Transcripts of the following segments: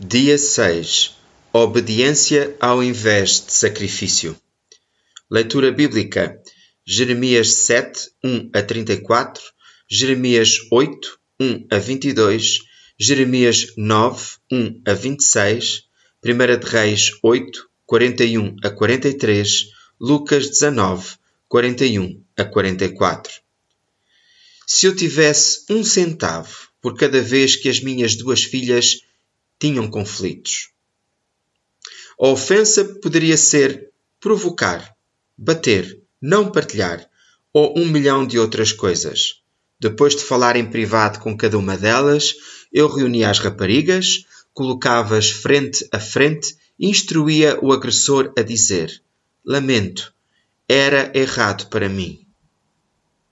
Dia 6 Obediência ao invés de sacrifício. Leitura bíblica: Jeremias 7, 1 a 34, Jeremias 8, 1 a 22, Jeremias 9, 1 a 26, 1 de Reis 8, 41 a 43, Lucas 19, 41 a 44. Se eu tivesse um centavo por cada vez que as minhas duas filhas tinham conflitos. A ofensa poderia ser provocar, bater, não partilhar ou um milhão de outras coisas. Depois de falar em privado com cada uma delas, eu reunia as raparigas, colocava-as frente a frente e instruía o agressor a dizer: Lamento, era errado para mim.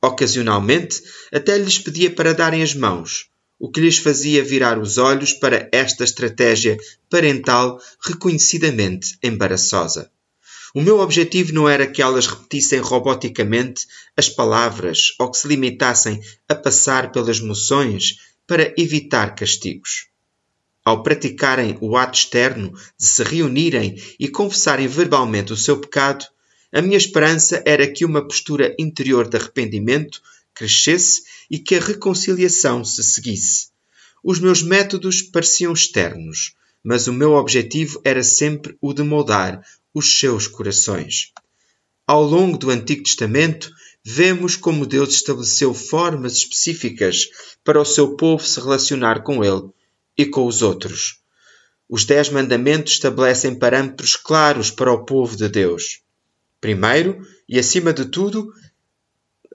Ocasionalmente, até lhes pedia para darem as mãos, o que lhes fazia virar os olhos para esta estratégia parental reconhecidamente embaraçosa. O meu objetivo não era que elas repetissem roboticamente as palavras ou que se limitassem a passar pelas moções para evitar castigos. Ao praticarem o ato externo de se reunirem e confessarem verbalmente o seu pecado, a minha esperança era que uma postura interior de arrependimento crescesse e que a reconciliação se seguisse. Os meus métodos pareciam externos, mas o meu objetivo era sempre o de moldar os seus corações. Ao longo do Antigo Testamento, vemos como Deus estabeleceu formas específicas para o seu povo se relacionar com ele e com os outros. Os Dez Mandamentos estabelecem parâmetros claros para o povo de Deus. Primeiro, e acima de tudo,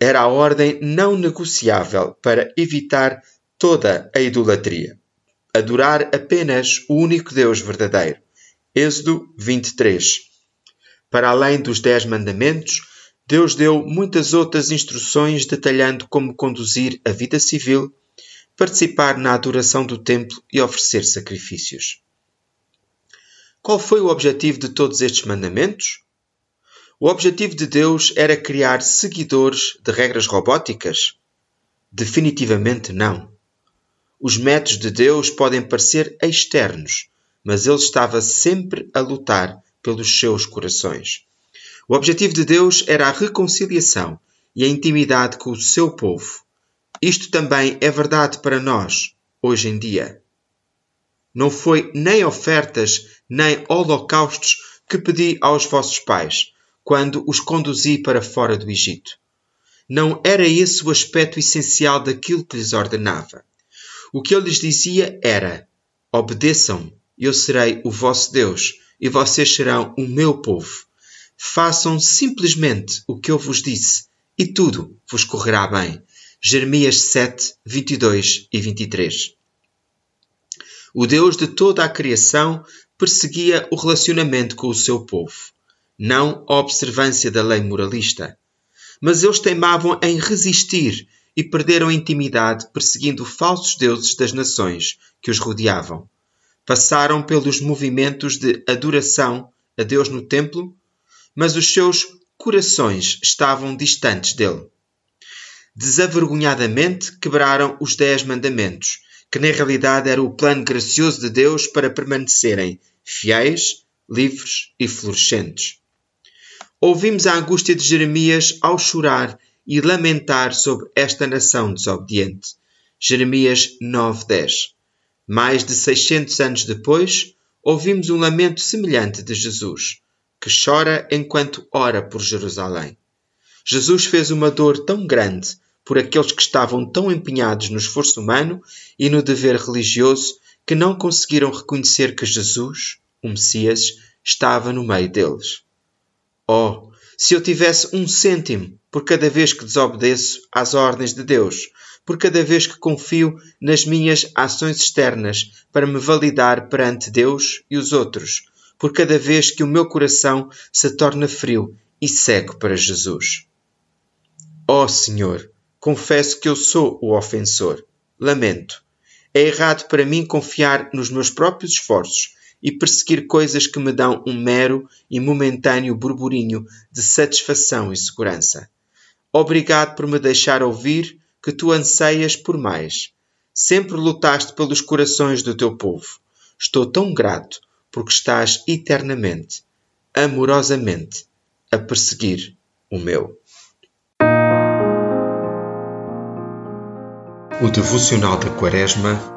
era a ordem não negociável para evitar toda a idolatria. Adorar apenas o único Deus verdadeiro. Êxodo 23. Para além dos Dez Mandamentos, Deus deu muitas outras instruções detalhando como conduzir a vida civil, participar na adoração do templo e oferecer sacrifícios. Qual foi o objetivo de todos estes mandamentos? O objetivo de Deus era criar seguidores de regras robóticas? Definitivamente não. Os métodos de Deus podem parecer externos, mas ele estava sempre a lutar pelos seus corações. O objetivo de Deus era a reconciliação e a intimidade com o seu povo. Isto também é verdade para nós, hoje em dia. Não foi nem ofertas nem holocaustos que pedi aos vossos pais, quando os conduzi para fora do Egito. Não era esse o aspecto essencial daquilo que lhes ordenava. O que ele lhes dizia era: Obedeçam, eu serei o vosso Deus, e vocês serão o meu povo. Façam simplesmente o que eu vos disse, e tudo vos correrá bem. Jeremias 7, 22 e 23. O Deus de toda a criação perseguia o relacionamento com o seu povo não a observância da lei moralista. Mas eles teimavam em resistir e perderam a intimidade perseguindo falsos deuses das nações que os rodeavam. Passaram pelos movimentos de adoração a Deus no templo, mas os seus corações estavam distantes dele. Desavergonhadamente quebraram os dez mandamentos, que na realidade era o plano gracioso de Deus para permanecerem fiéis, livres e florescentes. Ouvimos a angústia de Jeremias ao chorar e lamentar sobre esta nação desobediente. Jeremias 9:10. Mais de 600 anos depois, ouvimos um lamento semelhante de Jesus, que chora enquanto ora por Jerusalém. Jesus fez uma dor tão grande por aqueles que estavam tão empenhados no esforço humano e no dever religioso que não conseguiram reconhecer que Jesus, o Messias, estava no meio deles. Oh, se eu tivesse um cêntimo por cada vez que desobedeço às ordens de Deus, por cada vez que confio nas minhas ações externas para me validar perante Deus e os outros, por cada vez que o meu coração se torna frio e cego para Jesus. Oh Senhor, confesso que eu sou o ofensor. Lamento. É errado para mim confiar nos meus próprios esforços e perseguir coisas que me dão um mero e momentâneo burburinho de satisfação e segurança. Obrigado por me deixar ouvir que tu anseias por mais. Sempre lutaste pelos corações do teu povo. estou tão grato porque estás eternamente, amorosamente, a perseguir o meu. O devocional da Quaresma,